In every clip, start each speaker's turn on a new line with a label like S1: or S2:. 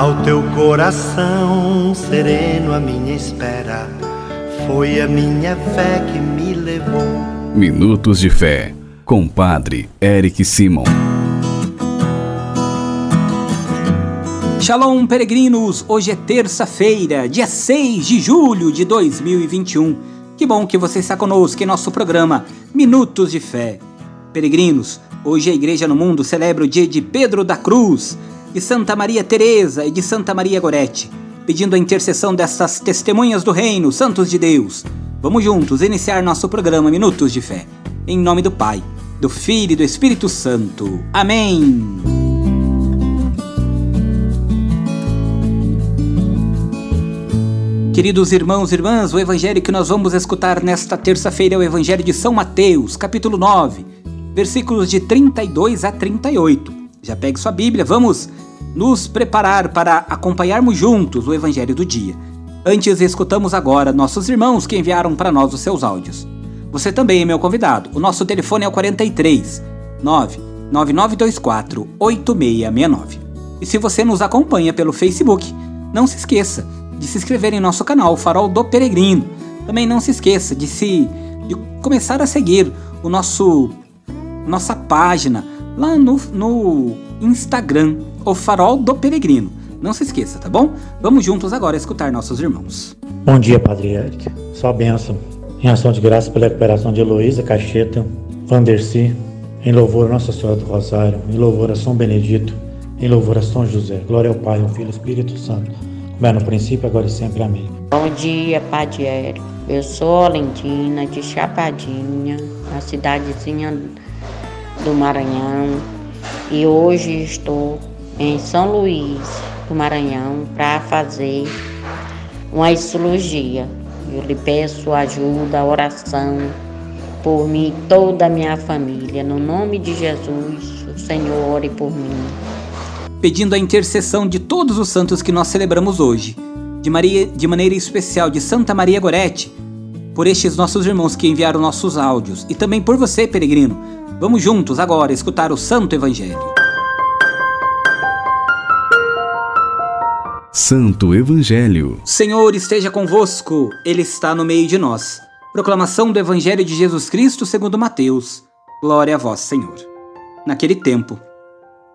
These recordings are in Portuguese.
S1: Ao teu coração sereno, a minha espera foi a minha fé que me levou.
S2: Minutos de Fé, com Padre Eric Simon.
S3: Shalom, peregrinos! Hoje é terça-feira, dia 6 de julho de 2021. Que bom que você está conosco em nosso programa Minutos de Fé. Peregrinos, hoje a Igreja no Mundo celebra o dia de Pedro da Cruz, de Santa Maria Teresa e de Santa Maria Gorete, pedindo a intercessão dessas testemunhas do Reino, santos de Deus. Vamos juntos iniciar nosso programa Minutos de Fé. Em nome do Pai, do Filho e do Espírito Santo. Amém. Queridos irmãos e irmãs, o evangelho que nós vamos escutar nesta terça-feira é o evangelho de São Mateus, capítulo 9, versículos de 32 a 38. Já pegue sua Bíblia, vamos nos preparar para acompanharmos juntos o evangelho do dia. Antes, escutamos agora nossos irmãos que enviaram para nós os seus áudios. Você também é meu convidado. O nosso telefone é o 43 99924 8669. E se você nos acompanha pelo Facebook, não se esqueça de se inscrever em nosso canal Farol do Peregrino. Também não se esqueça de se de começar a seguir o nosso nossa página lá no, no Instagram, o Farol do Peregrino. Não se esqueça, tá bom? Vamos juntos agora escutar nossos irmãos.
S4: Bom dia, Padre Eric. Só bênção. Em ação de graça pela recuperação de Heloísa Cacheta, Vanderci, em louvor a Nossa Senhora do Rosário, em louvor a São Benedito, em louvor a São José. Glória ao Pai, ao Filho e ao Espírito Santo. Como é no princípio, agora e sempre. Amém.
S5: Bom dia, Padre Eric. Eu sou Olentina, de Chapadinha, a cidadezinha do Maranhão. E hoje estou em São Luís do Maranhão para fazer uma cirurgia. Eu lhe peço ajuda, oração por mim e toda a minha família. No nome de Jesus, o Senhor ore por mim.
S3: Pedindo a intercessão de todos os santos que nós celebramos hoje, de, Maria, de maneira especial de Santa Maria Gorete, por estes nossos irmãos que enviaram nossos áudios e também por você, peregrino. Vamos juntos agora escutar o Santo Evangelho.
S2: Santo Evangelho.
S3: Senhor esteja convosco, Ele está no meio de nós. Proclamação do Evangelho de Jesus Cristo segundo Mateus. Glória a vós, Senhor. Naquele tempo,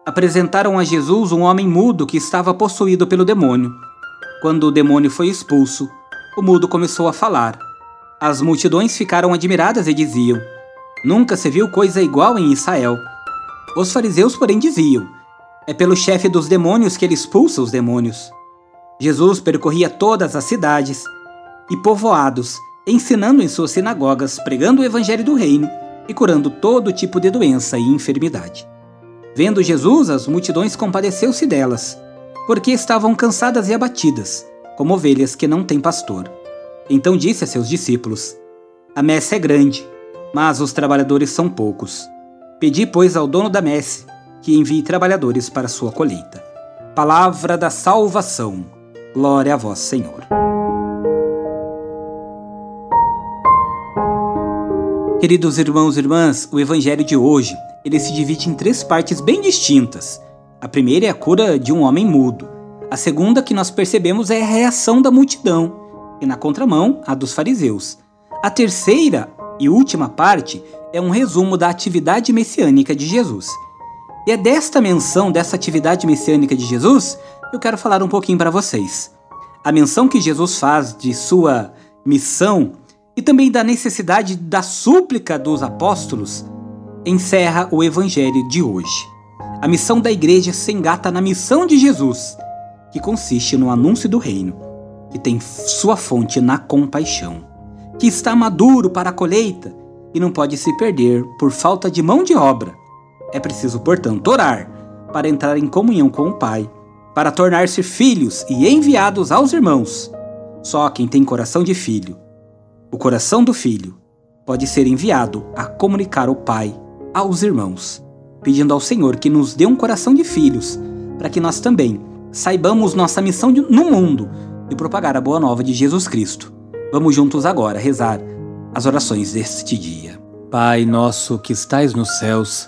S3: apresentaram a Jesus um homem mudo que estava possuído pelo demônio. Quando o demônio foi expulso, o mudo começou a falar. As multidões ficaram admiradas e diziam: Nunca se viu coisa igual em Israel. Os fariseus, porém, diziam: É pelo chefe dos demônios que ele expulsa os demônios. Jesus percorria todas as cidades e povoados, ensinando em suas sinagogas, pregando o evangelho do reino e curando todo tipo de doença e enfermidade. Vendo Jesus, as multidões compadeceu-se delas, porque estavam cansadas e abatidas, como ovelhas que não têm pastor. Então disse a seus discípulos: A messe é grande, mas os trabalhadores são poucos. Pedi, pois, ao dono da messe que envie trabalhadores para sua colheita. Palavra da salvação. Glória a vós, Senhor. Queridos irmãos e irmãs, o evangelho de hoje, ele se divide em três partes bem distintas. A primeira é a cura de um homem mudo. A segunda que nós percebemos é a reação da multidão, e na contramão, a dos fariseus. A terceira e última parte é um resumo da atividade messiânica de Jesus. E é desta menção, dessa atividade messiânica de Jesus, eu quero falar um pouquinho para vocês. A menção que Jesus faz de sua missão e também da necessidade da súplica dos apóstolos encerra o evangelho de hoje. A missão da igreja se engata na missão de Jesus, que consiste no anúncio do reino, que tem sua fonte na compaixão, que está maduro para a colheita e não pode se perder por falta de mão de obra. É preciso, portanto, orar para entrar em comunhão com o Pai para tornar-se filhos e enviados aos irmãos. Só quem tem coração de filho, o coração do filho, pode ser enviado a comunicar o Pai aos irmãos, pedindo ao Senhor que nos dê um coração de filhos, para que nós também saibamos nossa missão no mundo e propagar a boa nova de Jesus Cristo. Vamos juntos agora rezar as orações deste dia. Pai nosso que estais nos céus,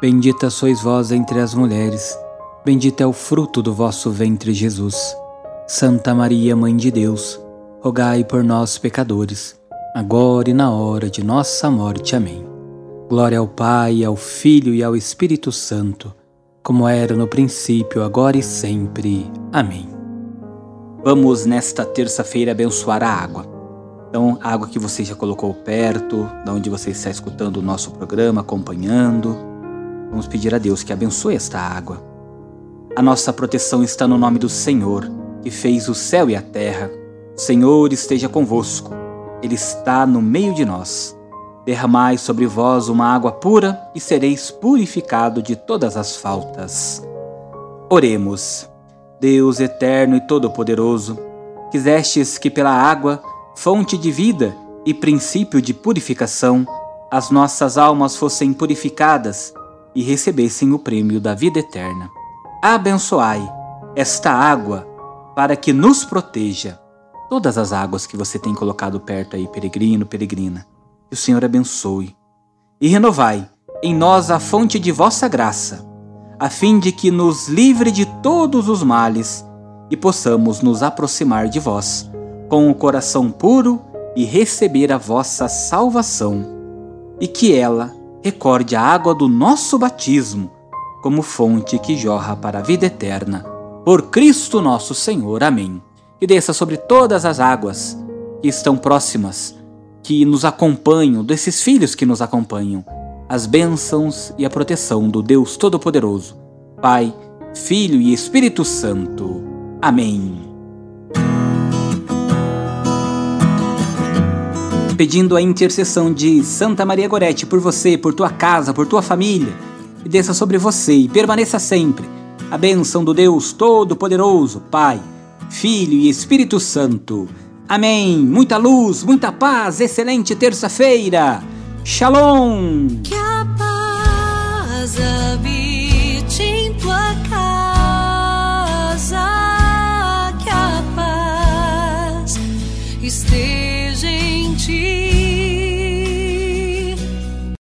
S3: Bendita sois vós entre as mulheres, bendito é o fruto do vosso ventre, Jesus. Santa Maria, Mãe de Deus, rogai por nós, pecadores, agora e na hora de nossa morte. Amém. Glória ao Pai, ao Filho e ao Espírito Santo, como era no princípio, agora e sempre. Amém. Vamos nesta terça-feira abençoar a água. Então, a água que você já colocou perto, da onde você está escutando o nosso programa, acompanhando. Vamos pedir a Deus que abençoe esta água. A nossa proteção está no nome do Senhor que fez o céu e a terra. O Senhor esteja convosco, Ele está no meio de nós. Derramai sobre vós uma água pura e sereis purificado de todas as faltas. Oremos. Deus eterno e todo-poderoso, quisestes que pela água, fonte de vida e princípio de purificação, as nossas almas fossem purificadas e recebessem o prêmio da vida eterna. Abençoai esta água para que nos proteja. Todas as águas que você tem colocado perto aí, peregrino, peregrina, que o Senhor abençoe. E renovai em nós a fonte de vossa graça, a fim de que nos livre de todos os males e possamos nos aproximar de vós com o coração puro e receber a vossa salvação, e que ela recorde a água do nosso batismo como fonte que jorra para a vida eterna por Cristo nosso Senhor. Amém. E desça sobre todas as águas que estão próximas, que nos acompanham, desses filhos que nos acompanham, as bênçãos e a proteção do Deus Todo-Poderoso, Pai, Filho e Espírito Santo. Amém. Pedindo a intercessão de Santa Maria Gorete por você, por tua casa, por tua família, e desça sobre você e permaneça sempre a bênção do Deus Todo-Poderoso, Pai, Filho e Espírito Santo. Amém. Muita luz, muita paz, excelente terça-feira. Shalom.